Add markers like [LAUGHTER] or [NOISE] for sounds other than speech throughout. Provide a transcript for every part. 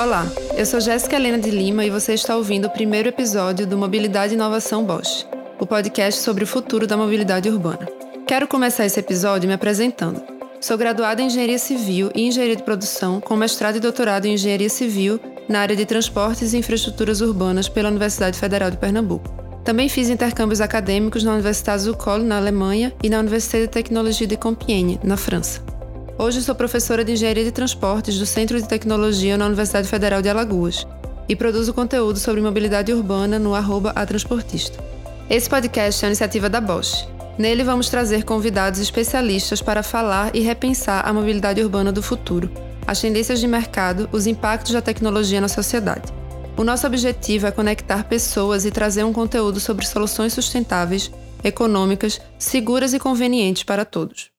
Olá, eu sou Jéssica Helena de Lima e você está ouvindo o primeiro episódio do Mobilidade e Inovação Bosch, o podcast sobre o futuro da mobilidade urbana. Quero começar esse episódio me apresentando. Sou graduada em Engenharia Civil e Engenharia de Produção, com mestrado e doutorado em Engenharia Civil na área de Transportes e Infraestruturas Urbanas pela Universidade Federal de Pernambuco. Também fiz intercâmbios acadêmicos na Universidade Zucol, na Alemanha, e na Universidade de Tecnologia de Compiègne, na França. Hoje sou professora de Engenharia de Transportes do Centro de Tecnologia na Universidade Federal de Alagoas e produzo conteúdo sobre mobilidade urbana no arroba atransportista. Esse podcast é uma iniciativa da Bosch. Nele vamos trazer convidados especialistas para falar e repensar a mobilidade urbana do futuro, as tendências de mercado, os impactos da tecnologia na sociedade. O nosso objetivo é conectar pessoas e trazer um conteúdo sobre soluções sustentáveis, econômicas, seguras e convenientes para todos.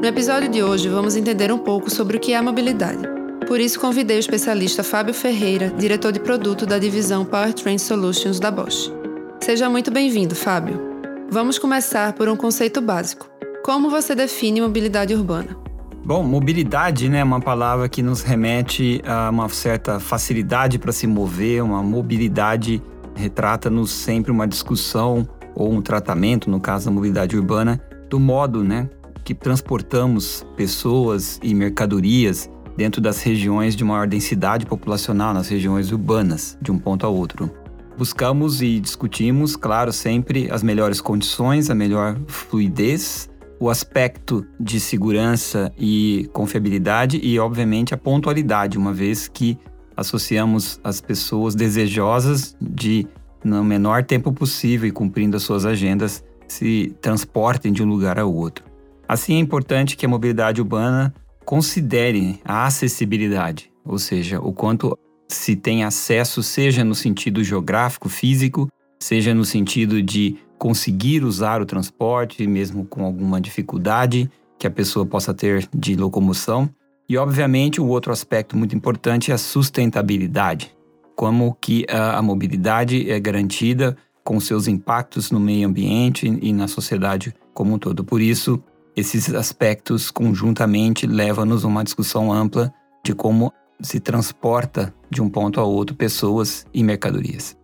No episódio de hoje, vamos entender um pouco sobre o que é a mobilidade. Por isso, convidei o especialista Fábio Ferreira, diretor de produto da divisão Powertrain Solutions da Bosch. Seja muito bem-vindo, Fábio. Vamos começar por um conceito básico. Como você define mobilidade urbana? Bom, mobilidade né, é uma palavra que nos remete a uma certa facilidade para se mover, uma mobilidade retrata-nos sempre uma discussão ou um tratamento, no caso da mobilidade urbana, do modo né, que transportamos pessoas e mercadorias dentro das regiões de maior densidade populacional, nas regiões urbanas, de um ponto a outro. Buscamos e discutimos, claro, sempre as melhores condições, a melhor fluidez, o aspecto de segurança e confiabilidade e, obviamente, a pontualidade, uma vez que associamos as pessoas desejosas de, no menor tempo possível e cumprindo as suas agendas, se transportem de um lugar ao outro. Assim, é importante que a mobilidade urbana considere a acessibilidade, ou seja, o quanto se tem acesso, seja no sentido geográfico, físico, seja no sentido de conseguir usar o transporte, mesmo com alguma dificuldade que a pessoa possa ter de locomoção. E, obviamente, o outro aspecto muito importante é a sustentabilidade. Como que a, mobilidade é garantida com seus impactos no meio ambiente e na sociedade como um todo. Por isso, esses aspectos conjuntamente levam-nos a uma discussão ampla de como se transporta de um ponto a outro pessoas e mercadorias.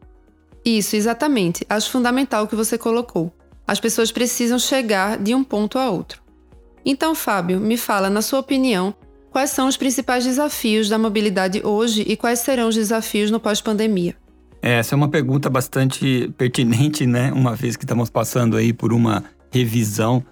Isso, exatamente. Acho fundamental o que você colocou. As pessoas precisam chegar de um ponto a outro. Então, Fábio, me fala, na sua opinião, quais são os principais desafios da mobilidade hoje e quais serão os desafios no pós-pandemia? Essa é uma pergunta bastante pertinente, né? Uma vez que estamos passando aí por uma revisão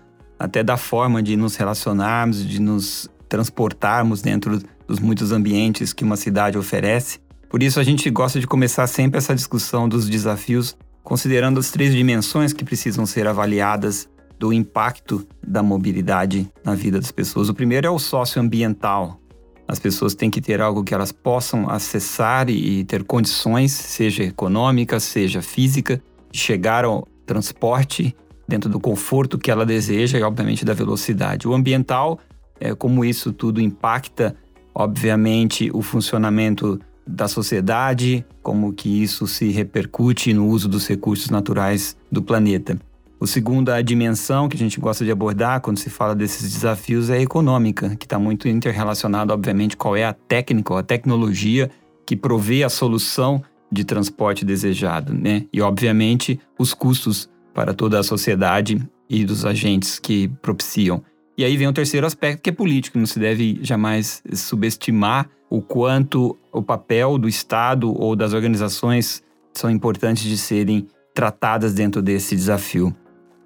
até da forma de nos relacionarmos, de nos transportarmos dentro dos muitos ambientes que uma cidade oferece. Por isso, a gente gosta de começar sempre essa discussão dos desafios considerando as três dimensões que precisam ser avaliadas do impacto da mobilidade na vida das pessoas. O primeiro é o socioambiental. As pessoas têm que ter algo que elas possam acessar e ter condições, seja econômica, seja física, de chegar ao transporte dentro do conforto que ela deseja e, obviamente, da velocidade. O ambiental, é, como isso tudo impacta, obviamente, o funcionamento da sociedade, como que isso se repercute no uso dos recursos naturais do planeta. O segundo, a dimensão que a gente gosta de abordar quando se fala desses desafios é a econômica, que está muito interrelacionado, obviamente, qual é a técnica, a tecnologia que provê a solução de transporte desejado, né? E, obviamente, os custos para toda a sociedade e dos agentes que propiciam. E aí vem o terceiro aspecto, que é político. Não se deve jamais subestimar o quanto o papel do Estado ou das organizações são importantes de serem tratadas dentro desse desafio.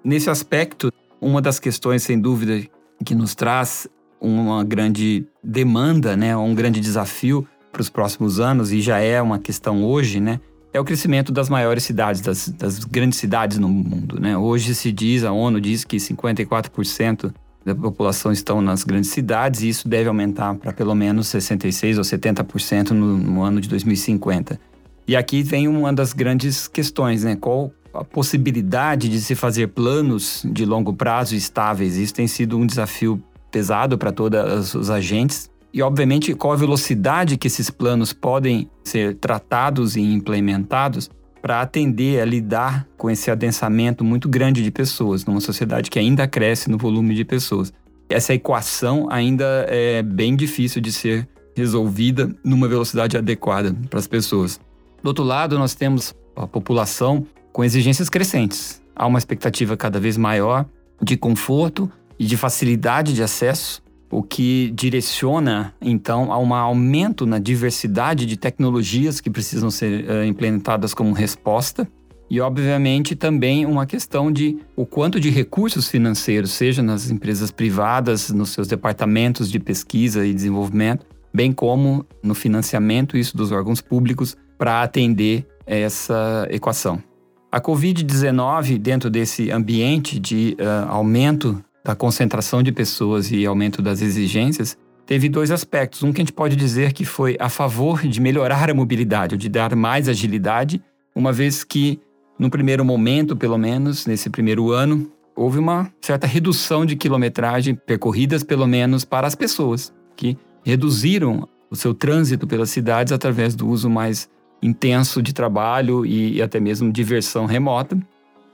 Nesse aspecto, uma das questões, sem dúvida, que nos traz uma grande demanda, né, um grande desafio para os próximos anos, e já é uma questão hoje, né, é o crescimento das maiores cidades, das, das grandes cidades no mundo. Né? Hoje se diz, a ONU diz que 54% da população estão nas grandes cidades e isso deve aumentar para pelo menos 66% ou 70% no, no ano de 2050. E aqui vem uma das grandes questões, né? Qual a possibilidade de se fazer planos de longo prazo estáveis? Isso tem sido um desafio pesado para todos os agentes e, obviamente, qual a velocidade que esses planos podem ser tratados e implementados para atender a lidar com esse adensamento muito grande de pessoas, numa sociedade que ainda cresce no volume de pessoas. essa equação ainda é bem difícil de ser resolvida numa velocidade adequada para as pessoas. Do outro lado, nós temos a população com exigências crescentes. Há uma expectativa cada vez maior de conforto e de facilidade de acesso, o que direciona então a um aumento na diversidade de tecnologias que precisam ser uh, implementadas como resposta e, obviamente, também uma questão de o quanto de recursos financeiros, seja nas empresas privadas, nos seus departamentos de pesquisa e desenvolvimento, bem como no financiamento isso dos órgãos públicos para atender essa equação. A Covid-19, dentro desse ambiente de uh, aumento da concentração de pessoas e aumento das exigências, teve dois aspectos. Um que a gente pode dizer que foi a favor de melhorar a mobilidade, ou de dar mais agilidade, uma vez que no primeiro momento, pelo menos, nesse primeiro ano, houve uma certa redução de quilometragem percorridas, pelo menos, para as pessoas, que reduziram o seu trânsito pelas cidades através do uso mais intenso de trabalho e, até mesmo diversão remota.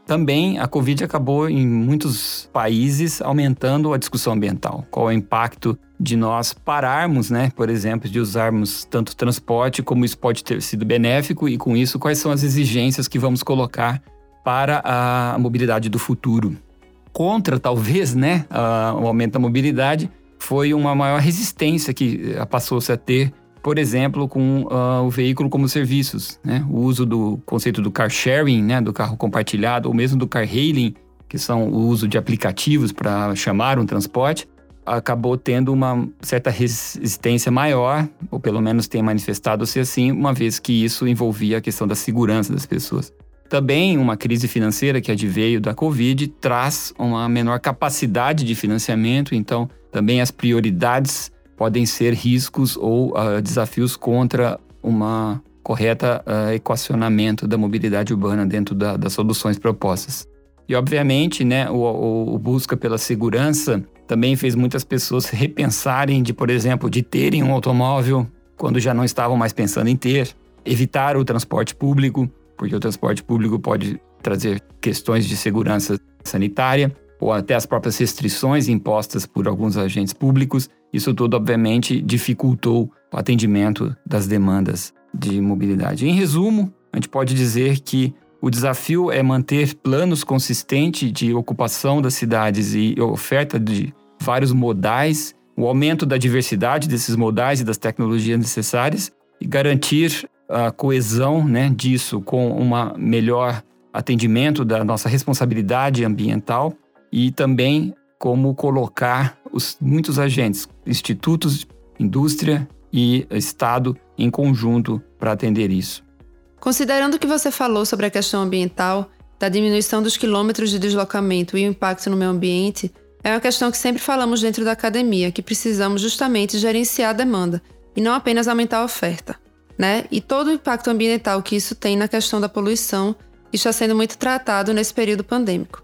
Também a Covid acabou em muitos países aumentando a discussão ambiental. Qual é o impacto de nós pararmos, né, por exemplo, de usarmos tanto transporte, como isso pode ter sido benéfico e com isso quais são as exigências que vamos colocar para a mobilidade do futuro. Contra, talvez, né, o aumento da mobilidade foi uma maior resistência que eh, passou-se a ter por exemplo, com uh, o veículo como serviços, né? O uso do conceito do car sharing, né? Do carro compartilhado, ou mesmo do car hailing, que são o uso de aplicativos para chamar um transporte, acabou tendo uma certa resistência maior, ou pelo menos tem manifestado-se assim, uma vez que isso envolvia a questão da segurança das pessoas. Também uma crise financeira que adveio da Covid traz uma menor capacidade de financiamento, então também as prioridades podem ser riscos ou uh, desafios contra uma correta uh, equacionamento da mobilidade urbana dentro da, das soluções propostas. E obviamente, né, o, o, busca pela segurança também fez muitas pessoas [LAUGHS] repensarem de, por exemplo, de terem um automóvel quando já não estavam mais pensando em ter, evitar o transporte público, porque o transporte público pode trazer questões de segurança sanitária ou até as próprias restrições impostas por alguns agentes públicos. Isso tudo, obviamente, dificultou o atendimento das demandas de mobilidade. Em resumo, a gente pode dizer que o desafio é manter planos consistentes de ocupação das cidades e oferta de vários modais, o aumento da diversidade desses modais e das tecnologias necessárias e garantir a coesão né, disso com um melhor atendimento da nossa responsabilidade ambiental e também como colocar os muitos agentes, institutos, indústria e Estado em conjunto para atender isso. Considerando o que você falou sobre a questão ambiental, da diminuição dos quilômetros de deslocamento e o impacto no meio ambiente, é uma questão que sempre falamos dentro da academia, que precisamos justamente gerenciar a demanda e não apenas aumentar a oferta, né? E todo o impacto ambiental que isso tem na questão da poluição está sendo muito tratado nesse período pandêmico.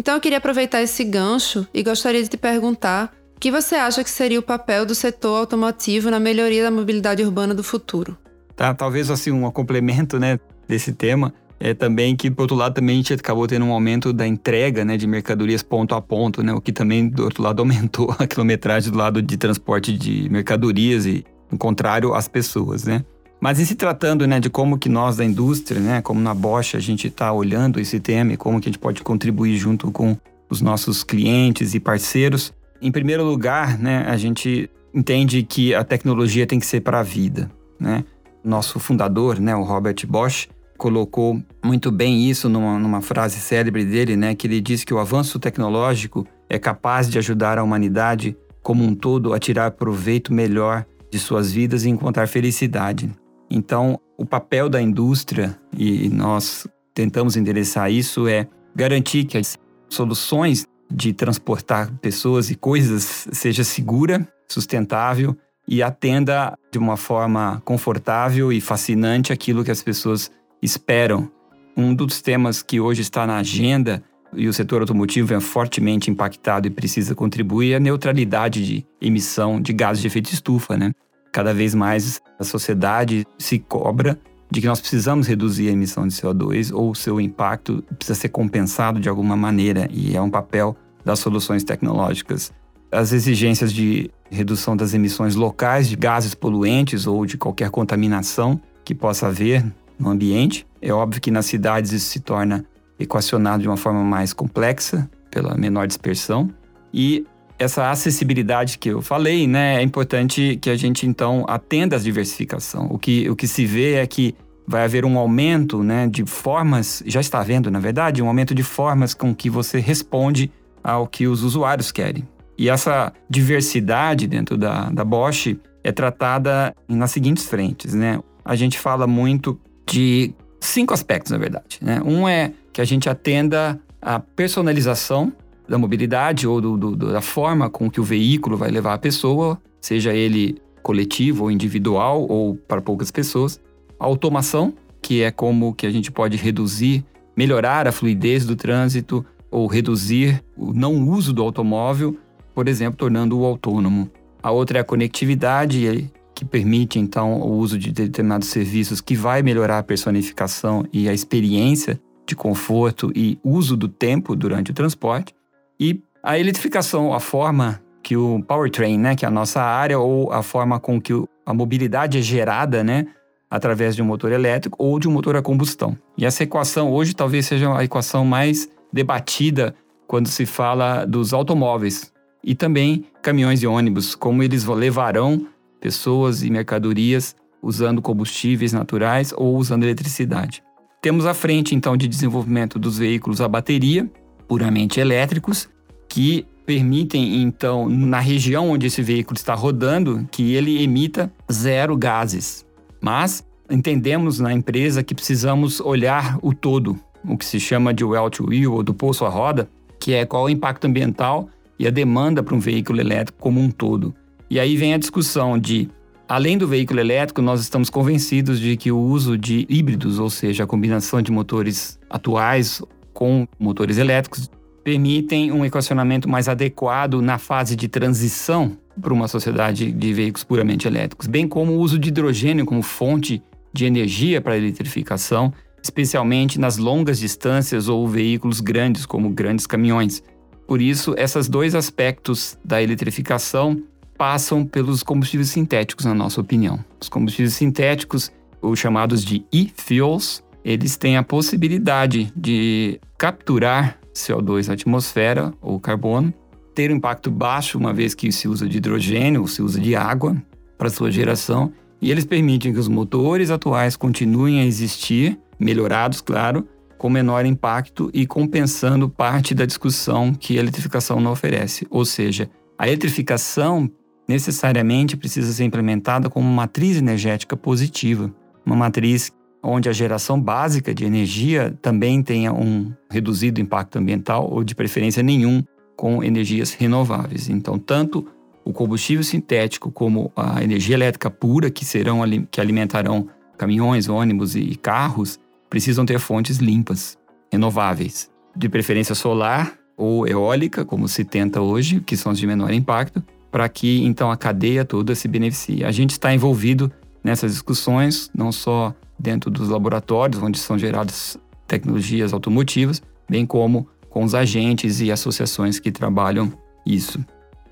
Então eu queria aproveitar esse gancho e gostaria de te perguntar o que você acha que seria o papel do setor automotivo na melhoria da mobilidade urbana do futuro? Tá, talvez assim um complemento, né, desse tema é também que, por outro lado, também a gente acabou tendo um aumento da entrega né, de mercadorias ponto a ponto, né, o que também, do outro lado, [LAUGHS] aumentou a quilometragem do lado de transporte de mercadorias e, em contrário, as pessoas, né. Mas em se tratando né, de como que nós da indústria, né, como na Bosch, a gente está olhando esse tema e como que a gente pode contribuir junto com os nossos clientes e parceiros, em primeiro lugar, né, a gente entende que a tecnologia tem que ser para a vida. Né? Nosso fundador, né, o Robert Bosch, colocou muito bem isso numa, numa frase célebre dele, né, que ele diz que o avanço tecnológico é capaz de ajudar a humanidade como um todo a tirar proveito melhor de suas vidas e encontrar felicidade. Então, o papel da indústria, e nós tentamos endereçar isso, é garantir que as soluções de transportar pessoas e coisas seja segura, sustentável e atenda de uma forma confortável e fascinante aquilo que as pessoas esperam. Um dos temas que hoje está na agenda e o setor automotivo é fortemente impactado e precisa contribuir é a neutralidade de emissão de gases de efeito estufa, né? Cada vez mais a sociedade se cobra de que nós precisamos reduzir a emissão de CO2 ou o seu impacto precisa ser compensado de alguma maneira e é um papel das soluções tecnológicas as exigências de redução das emissões locais de gases poluentes ou de qualquer contaminação que possa haver no ambiente. É óbvio que nas cidades isso se torna equacionado de uma forma mais complexa, pela menor dispersão. E essa acessibilidade que eu falei, né, é importante que a gente então atenda à diversificação. O que, o que se vê é que vai haver um aumento né, de formas, já está havendo, na verdade, um aumento de formas com que você responde ao que os usuários querem. E essa diversidade dentro da, da Bosch é tratada nas seguintes frentes, né? A gente fala muito de cinco aspectos, na verdade. Né? Um é que a gente atenda a personalização da mobilidade ou do, do, da forma com que o veículo vai levar a pessoa, seja ele coletivo ou individual ou para poucas pessoas. A automação, que é como que a gente pode reduzir, melhorar a fluidez do trânsito ou reduzir o não uso do automóvel, por exemplo, tornando-o autônomo. A outra é a conectividade, que permite então o uso de determinados serviços que vai melhorar a personificação e a experiência de conforto e uso do tempo durante o transporte. E a eletrificação, a forma que o powertrain, né, que é a nossa área, ou a forma com que a mobilidade é gerada, né, através de um motor elétrico ou de um motor a combustão. E essa equação hoje talvez seja a equação mais debatida quando se fala dos automóveis e também caminhões e ônibus, como eles levarão pessoas e mercadorias usando combustíveis naturais ou usando eletricidade. Temos a frente então de desenvolvimento dos veículos a bateria, puramente elétricos, que permitem, então, na região onde esse veículo está rodando, que ele emita zero gases. Mas entendemos na empresa que precisamos olhar o todo, o que se chama de well to wheel ou do pulso à roda, que é qual o impacto ambiental e a demanda para um veículo elétrico como um todo. E aí vem a discussão de, além do veículo elétrico, nós estamos convencidos de que o uso de híbridos, ou seja, a combinação de motores atuais com motores elétricos permitem um equacionamento mais adequado na fase de transição para uma sociedade de veículos puramente elétricos, bem como o uso de hidrogênio como fonte de energia para a eletrificação, especialmente nas longas distâncias ou veículos grandes, como grandes caminhões. Por isso, esses dois aspectos da eletrificação passam pelos combustíveis sintéticos, na nossa opinião. Os combustíveis sintéticos, os chamados de e-fuels, eles têm a possibilidade de capturar CO2 na atmosfera ou carbono, ter um impacto baixo, uma vez que se usa de hidrogênio ou se usa de água para sua geração, e eles permitem que os motores atuais continuem a existir, melhorados, claro, com menor impacto e compensando parte da discussão que a eletrificação não oferece. Ou seja, a eletrificação necessariamente precisa ser implementada como uma matriz energética positiva, uma matriz onde a geração básica de energia também tenha um reduzido impacto ambiental ou de preferência nenhum com energias renováveis. Então, tanto o combustível sintético como a energia elétrica pura que serão que alimentarão caminhões, ônibus e carros precisam ter fontes limpas, renováveis, de preferência solar ou eólica, como se tenta hoje, que são as de menor impacto, para que então a cadeia toda se beneficie. A gente está envolvido nessas discussões, não só dentro dos laboratórios onde são geradas tecnologias automotivas, bem como com os agentes e associações que trabalham isso.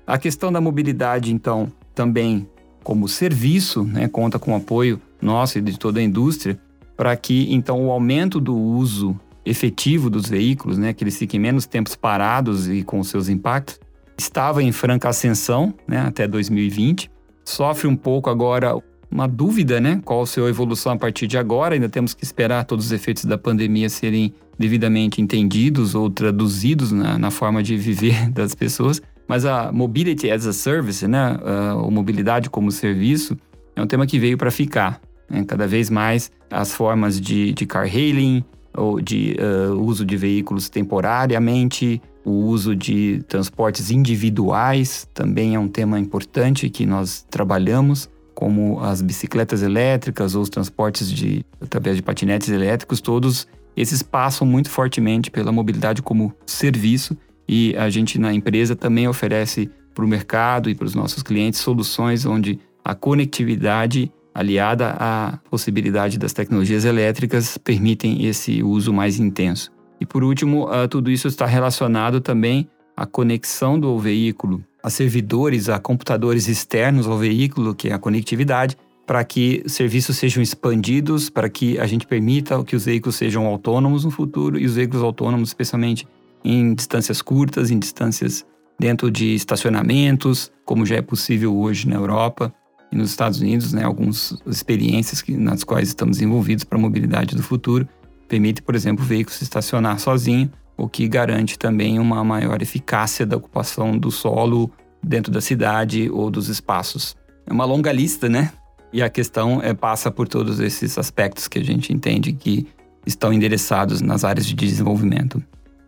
A questão da mobilidade, então, também como serviço, né, conta com o apoio nosso e de toda a indústria, para que então o aumento do uso efetivo dos veículos, né, que eles fiquem menos tempos parados e com seus impactos, estava em franca ascensão né, até 2020, sofre um pouco agora uma dúvida, né? Qual a sua evolução a partir de agora? Ainda temos que esperar todos os efeitos da pandemia serem devidamente entendidos ou traduzidos na, na forma de viver [LAUGHS] das pessoas. Mas a mobility as a service, né? Uh, mobilidade como serviço, é um tema que veio para ficar. Né? Cada vez mais as formas de, de car hailing ou de uh, uso de veículos temporariamente, o uso de transportes individuais também é um tema importante que nós trabalhamos como as bicicletas elétricas ou os transportes de através de patinetes elétricos, todos esses passam muito fortemente pela mobilidade como serviço e a gente na empresa também oferece para o mercado e para os nossos clientes soluções onde a conectividade aliada à possibilidade das tecnologias elétricas permitem esse uso mais intenso. E por último, uh, tudo isso está relacionado também à conexão do veículo a servidores, a computadores externos ao veículo, que é a conectividade, para que serviços sejam expandidos, para que a gente permita que os veículos sejam autônomos no futuro e os veículos autônomos, especialmente em distâncias curtas, em distâncias dentro de estacionamentos, como já é possível hoje na Europa e nos Estados Unidos, né, algumas experiências que, nas quais estamos envolvidos para a mobilidade do futuro, permite, por exemplo, o veículo se estacionar sozinho, o que garante também uma maior eficácia da ocupação do solo dentro da cidade ou dos espaços. É uma longa lista, né? E a questão é, passa por todos esses aspectos que a gente entende que estão endereçados nas áreas de desenvolvimento.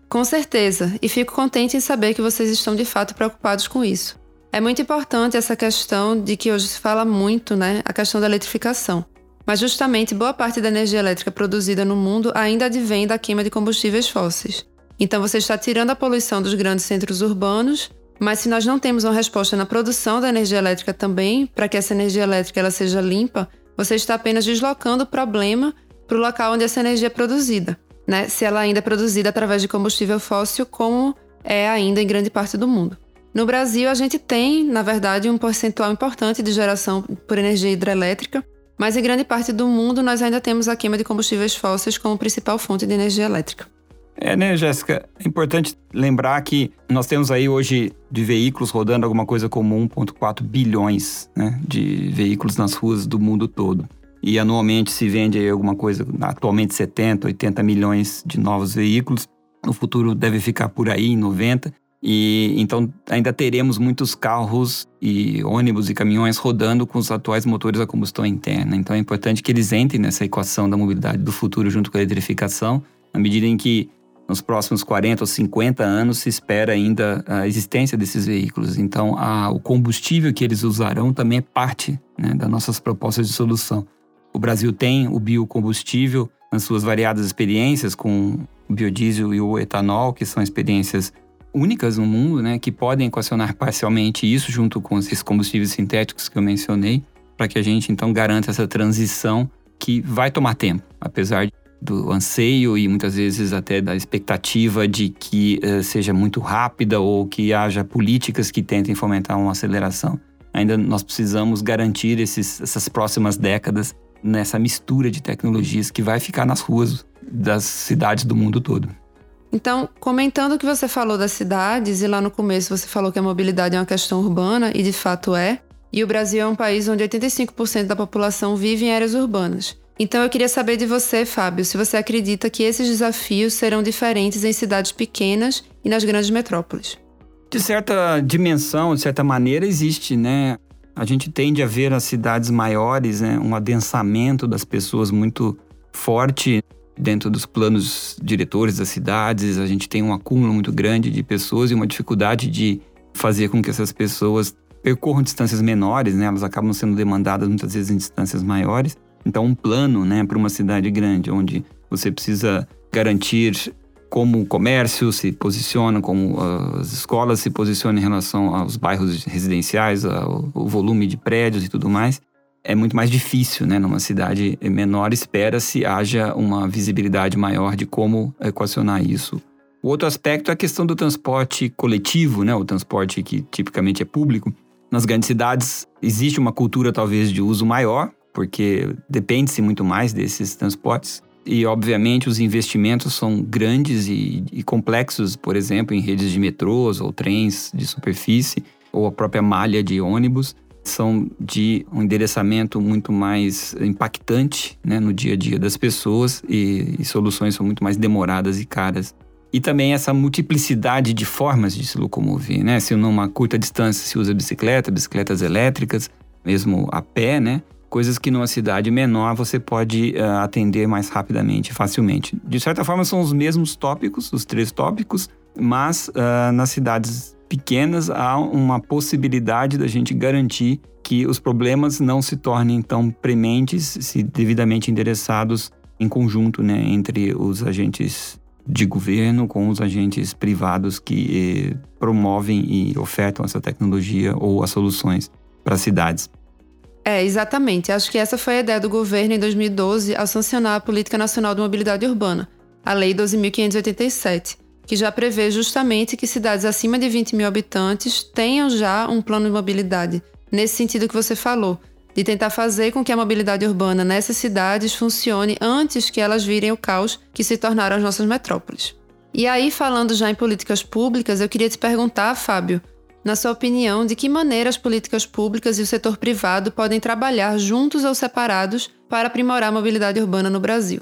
Com certeza, e fico contente em saber que vocês estão de fato preocupados com isso. É muito importante essa questão de que hoje se fala muito, né, a questão da eletrificação. Mas justamente boa parte da energia elétrica produzida no mundo ainda advém da queima de combustíveis fósseis. Então você está tirando a poluição dos grandes centros urbanos, mas se nós não temos uma resposta na produção da energia elétrica também, para que essa energia elétrica ela seja limpa, você está apenas deslocando o problema para o local onde essa energia é produzida né, se ela ainda é produzida através de combustível fóssil, como é ainda em grande parte do mundo. No Brasil, a gente tem, na verdade, um percentual importante de geração por energia hidrelétrica, mas em grande parte do mundo nós ainda temos a queima de combustíveis fósseis como principal fonte de energia elétrica. É, né, Jéssica? É importante lembrar que nós temos aí hoje de veículos rodando alguma coisa como 1,4 bilhões né, de veículos nas ruas do mundo todo e anualmente se vende aí alguma coisa, atualmente 70, 80 milhões de novos veículos. No futuro deve ficar por aí em 90. E então ainda teremos muitos carros e ônibus e caminhões rodando com os atuais motores a combustão interna. Então é importante que eles entrem nessa equação da mobilidade do futuro junto com a eletrificação, na medida em que nos próximos 40 ou 50 anos se espera ainda a existência desses veículos. Então a, o combustível que eles usarão também é parte né, das nossas propostas de solução. O Brasil tem o biocombustível nas suas variadas experiências com o biodiesel e o etanol, que são experiências únicas no mundo, né, que podem equacionar parcialmente isso junto com esses combustíveis sintéticos que eu mencionei, para que a gente então garanta essa transição que vai tomar tempo, apesar do anseio e muitas vezes até da expectativa de que uh, seja muito rápida ou que haja políticas que tentem fomentar uma aceleração. Ainda nós precisamos garantir esses, essas próximas décadas nessa mistura de tecnologias que vai ficar nas ruas das cidades do mundo todo. Então, comentando o que você falou das cidades, e lá no começo você falou que a mobilidade é uma questão urbana, e de fato é, e o Brasil é um país onde 85% da população vive em áreas urbanas. Então eu queria saber de você, Fábio, se você acredita que esses desafios serão diferentes em cidades pequenas e nas grandes metrópoles. De certa dimensão, de certa maneira, existe, né? A gente tende a ver as cidades maiores, né, um adensamento das pessoas muito forte dentro dos planos diretores das cidades. A gente tem um acúmulo muito grande de pessoas e uma dificuldade de fazer com que essas pessoas percorram distâncias menores, né? Elas acabam sendo demandadas muitas vezes em distâncias maiores. Então, um plano, né, para uma cidade grande, onde você precisa garantir como o comércio se posiciona, como as escolas se posicionam em relação aos bairros residenciais, ao, volume de prédios e tudo mais, é muito mais difícil, né? Numa cidade menor, espera-se haja uma visibilidade maior de como equacionar isso. O outro aspecto é a questão do transporte coletivo, né? O transporte que tipicamente é público. Nas grandes cidades existe uma cultura talvez de uso maior, porque depende-se muito mais desses transportes. E, obviamente, os investimentos são grandes e, e, complexos, por exemplo, em redes de metrôs ou trens de superfície, ou a própria malha de ônibus, são de um endereçamento muito mais impactante né, no dia a dia das pessoas e, e soluções são muito mais demoradas e caras. E também essa multiplicidade de formas de se locomover, né? Se numa curta distância se usa bicicleta, bicicletas elétricas, mesmo a pé, né? Coisas que numa cidade menor você pode uh, atender mais rapidamente, facilmente. De certa forma, são os mesmos tópicos, os três tópicos, mas uh, nas cidades pequenas há uma possibilidade da gente garantir que os problemas não se tornem tão prementes se devidamente endereçados em conjunto, né, entre os agentes de governo com os agentes privados que eh, promovem e ofertam essa tecnologia ou as soluções para as cidades. É, exatamente. Acho que essa foi a ideia do governo em 2012 ao sancionar a Política Nacional de Mobilidade Urbana, a Lei 12.587, que já prevê justamente que cidades acima de 20 mil habitantes tenham já um plano de mobilidade, nesse sentido que você falou, de tentar fazer com que a mobilidade urbana nessas cidades funcione antes que elas virem o caos que se tornaram as nossas metrópoles. E aí, falando já em políticas públicas, eu queria te perguntar, Fábio, na sua opinião, de que maneira as políticas públicas e o setor privado podem trabalhar juntos ou separados para aprimorar a mobilidade urbana no Brasil?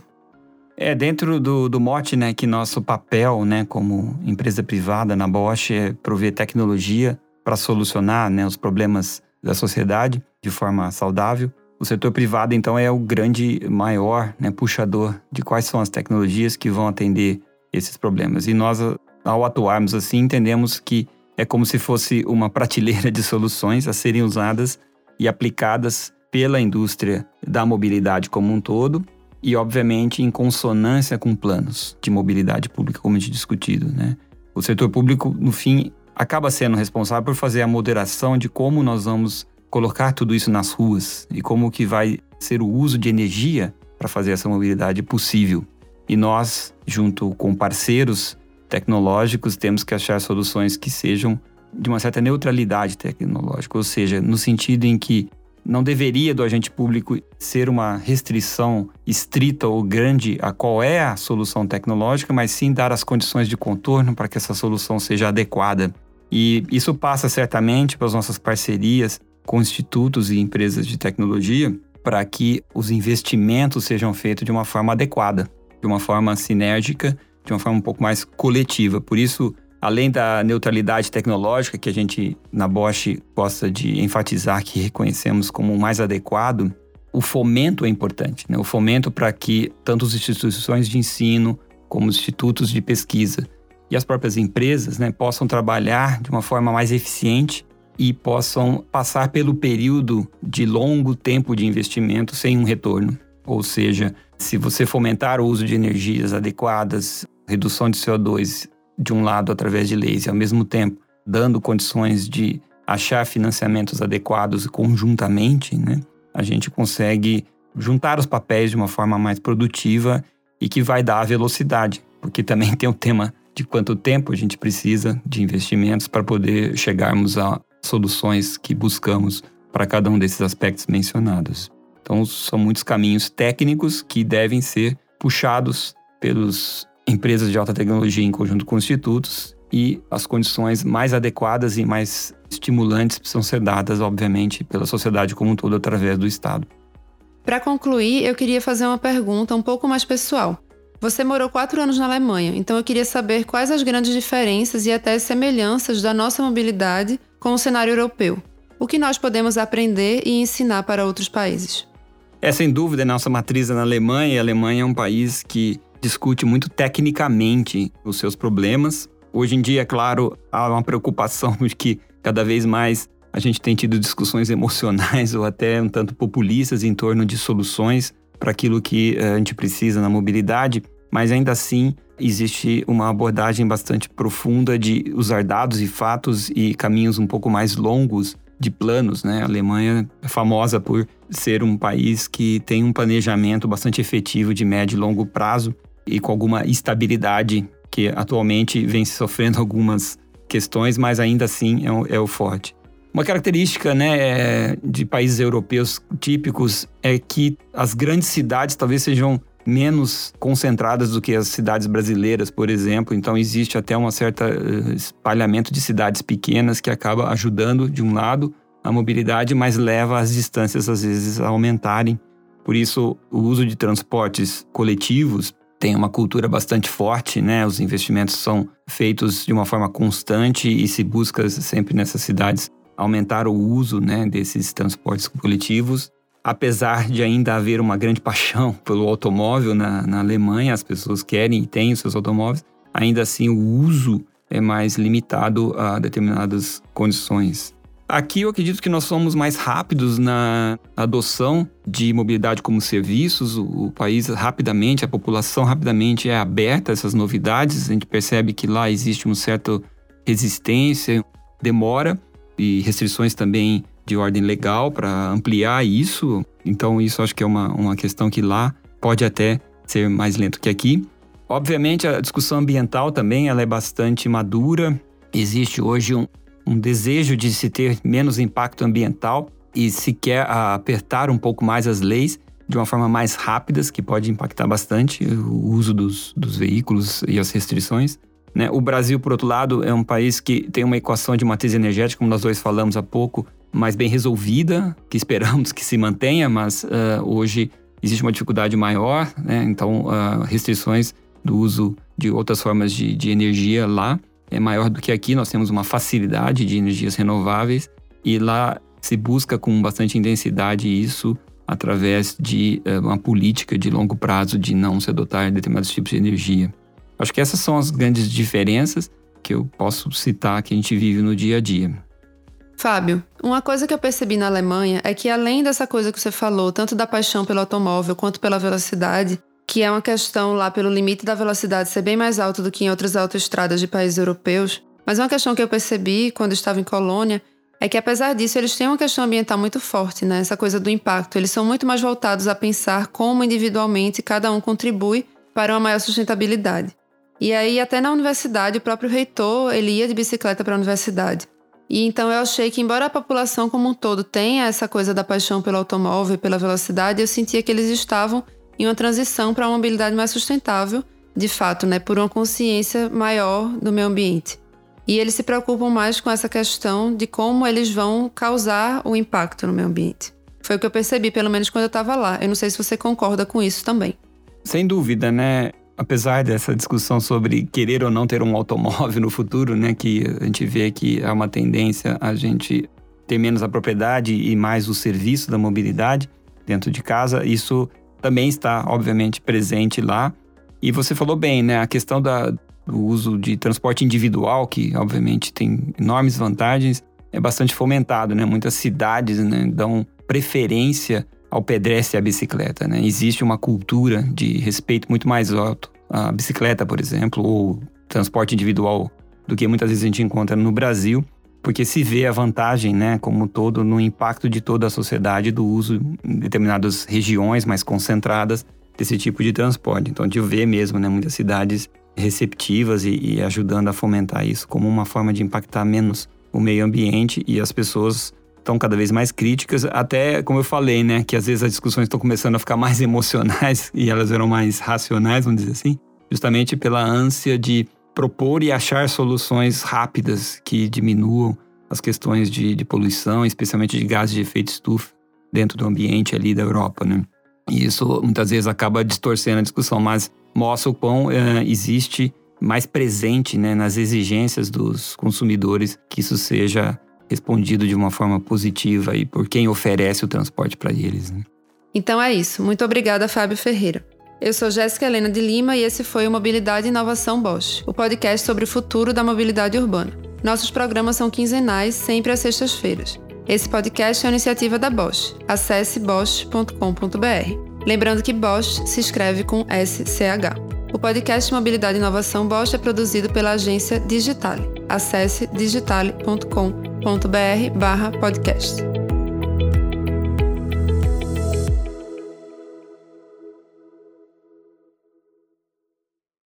É, dentro do, do mote, né, que nosso papel, né, como empresa privada na Bosch é prover tecnologia para solucionar, né, os problemas da sociedade de forma saudável. O setor privado, então, é o grande, maior né, puxador de quais são as tecnologias que vão atender esses problemas. E nós, ao atuarmos assim, entendemos que é como se fosse uma prateleira de soluções a serem usadas e aplicadas pela indústria da mobilidade como um todo e, obviamente, em consonância com planos de mobilidade pública, como a gente discutido. Né? O setor público, no fim, acaba sendo responsável por fazer a moderação de como nós vamos colocar tudo isso nas ruas e como que vai ser o uso de energia para fazer essa mobilidade possível. E nós, junto com parceiros tecnológicos, temos que achar soluções que sejam de uma certa neutralidade tecnológica, ou seja, no sentido em que não deveria do agente público ser uma restrição estrita ou grande a qual é a solução tecnológica, mas sim dar as condições de contorno para que essa solução seja adequada. E isso passa certamente para as nossas parcerias com institutos e empresas de tecnologia para que os investimentos sejam feitos de uma forma adequada, de uma forma sinérgica, de uma forma um pouco mais coletiva. Por isso, além da neutralidade tecnológica que a gente na Bosch gosta de enfatizar que reconhecemos como o mais adequado, o fomento é importante, né? O fomento para que tanto as instituições de ensino como os institutos de pesquisa e as próprias empresas né, possam trabalhar de uma forma mais eficiente e possam passar pelo período de longo tempo de investimento sem um retorno. Ou seja, se você fomentar o uso de energias adequadas, redução de CO2 de um lado através de leis e ao mesmo tempo dando condições de achar financiamentos adequados conjuntamente, né, a gente consegue juntar os papéis de uma forma mais produtiva e que vai dar a velocidade, porque também [LAUGHS] tem o tema de quanto tempo a gente precisa de investimentos para poder chegarmos a soluções que buscamos para cada um desses aspectos mencionados. Então, são muitos caminhos técnicos que devem ser puxados pelas empresas de alta tecnologia em conjunto com institutos e as condições mais adequadas e mais estimulantes precisam ser dadas, obviamente, pela sociedade como um todo através do Estado. Para concluir, eu queria fazer uma pergunta um pouco mais pessoal. Você morou quatro anos na Alemanha, então eu queria saber quais as grandes diferenças e até semelhanças da nossa mobilidade com o cenário europeu. O que nós podemos aprender e ensinar para outros países? É sem dúvida a nossa matriz é na Alemanha, e a Alemanha é um país que discute muito tecnicamente os seus problemas. Hoje em dia, é claro, há uma preocupação de que cada vez mais a gente tem tido discussões [LAUGHS] emocionais ou até um tanto populistas em torno de soluções para aquilo que eh, a gente precisa na mobilidade, mas ainda assim existe uma abordagem bastante profunda de usar dados e fatos e caminhos um pouco mais longos de planos, né? A Alemanha é famosa por ser um país que tem um planejamento bastante efetivo de médio e longo prazo e com alguma estabilidade que atualmente vem sofrendo [LAUGHS] algumas questões, mas ainda assim é o, é o forte. Uma característica né, de países europeus típicos é que as grandes cidades talvez sejam menos concentradas do que as cidades brasileiras, por exemplo. Então existe até um certo eh, espalhamento de cidades pequenas que acaba ajudando, de um lado, a mobilidade, mas leva as distâncias às vezes a aumentarem. Por isso, o uso de transportes coletivos tem uma cultura bastante forte, né? Os investimentos são feitos de uma forma constante e se busca sempre nessas cidades aumentar o uso né, desses transportes coletivos. Apesar de ainda haver uma grande paixão [LAUGHS] pelo automóvel na, na Alemanha, as pessoas querem e têm os seus automóveis, ainda assim o uso é mais limitado a determinadas condições. Aqui eu acredito que nós somos mais rápidos na adoção de mobilidade como serviços. O, o, país rapidamente, a população rapidamente é aberta a essas novidades. A gente percebe que lá existe uma certa resistência, demora e restrições também de ordem legal para ampliar isso. Então, isso acho que é uma, uma questão que lá pode até ser mais lento que aqui. Obviamente, a discussão ambiental também ela é bastante madura. Existe hoje um, um desejo de se ter menos impacto ambiental e se quer apertar um pouco mais as leis de uma forma mais rápida, que pode impactar bastante o uso dos, dos veículos e as restrições. Né? O Brasil, por outro lado, é um país que tem uma equação de matriz energética, como nós dois falamos há pouco, mais bem resolvida, que esperamos que se mantenha, mas uh, hoje existe uma dificuldade maior, né? então uh, restrições do uso de outras formas de, de energia lá é maior do que aqui. Nós temos uma facilidade de energias renováveis e lá se busca com bastante intensidade isso através de uh, uma política de longo prazo de não se adotar determinados tipos de energia. Acho que essas são as grandes diferenças que eu posso citar que a gente vive no dia a dia. Fábio, uma coisa que eu percebi na Alemanha é que além dessa coisa que você falou, tanto da paixão pelo automóvel quanto pela velocidade, que é uma questão lá pelo limite da velocidade ser bem mais alto do que em outras autoestradas de países europeus, mas uma questão que eu percebi quando estava em Colônia é que apesar disso eles têm uma questão ambiental muito forte, né? Essa coisa do impacto. Eles são muito mais voltados a pensar como individualmente cada um contribui para uma maior sustentabilidade. E aí até na universidade o próprio reitor ele ia de bicicleta para a universidade. E então eu achei que embora a população como um todo tenha essa coisa da paixão pelo automóvel e pela velocidade, eu sentia que eles estavam em uma transição para uma mobilidade mais sustentável, de fato, né, por uma consciência maior do meio ambiente. E eles se preocupam mais com essa questão de como eles vão causar o impacto no meio ambiente. Foi o que eu percebi, pelo menos quando eu estava lá. Eu não sei se você concorda com isso também. Sem dúvida, né? Apesar dessa discussão sobre querer ou não ter um automóvel [LAUGHS] no futuro, né, que a gente vê que há uma tendência a gente ter menos a propriedade e mais o serviço da mobilidade dentro de casa, isso também está, obviamente, presente lá. E você falou bem, né? A questão da, do uso de transporte individual, que obviamente tem enormes vantagens, é bastante fomentado, né? Muitas cidades né, dão preferência ao pedestre e à bicicleta, né? Existe uma cultura de respeito muito mais alto à bicicleta, por exemplo, ou transporte individual do que muitas vezes a gente encontra no Brasil porque se vê a vantagem, né, como todo, no impacto de toda a sociedade do uso em determinadas regiões mais concentradas desse tipo de transporte. Então, gente vê mesmo, né, muitas cidades receptivas e, e ajudando a fomentar isso como uma forma de impactar menos o meio ambiente e as pessoas estão cada vez mais críticas, até como eu falei, né, que às vezes as discussões estão começando a ficar mais [LAUGHS] emocionais e elas eram mais racionais, vamos dizer assim, justamente pela ânsia de propor e achar soluções rápidas que diminuam as questões de, de poluição, especialmente de gases de efeito estufa dentro do ambiente ali da Europa, né? E isso muitas vezes acaba distorcendo a discussão, mas mostra o quão é, existe mais presente né, nas exigências dos consumidores que isso seja respondido de uma forma positiva e por quem oferece o transporte para eles. Né? Então é isso. Muito obrigada, Fábio Ferreira. Eu sou Jéssica Helena de Lima e esse foi o Mobilidade e Inovação Bosch, o podcast sobre o futuro da mobilidade urbana. Nossos programas são quinzenais, sempre às sextas-feiras. Esse podcast é uma iniciativa da Bosch. Acesse bosch.com.br. Lembrando que Bosch se escreve com SCH. O podcast Mobilidade e Inovação Bosch é produzido pela agência Digitale. Acesse digitale.com.br/podcast.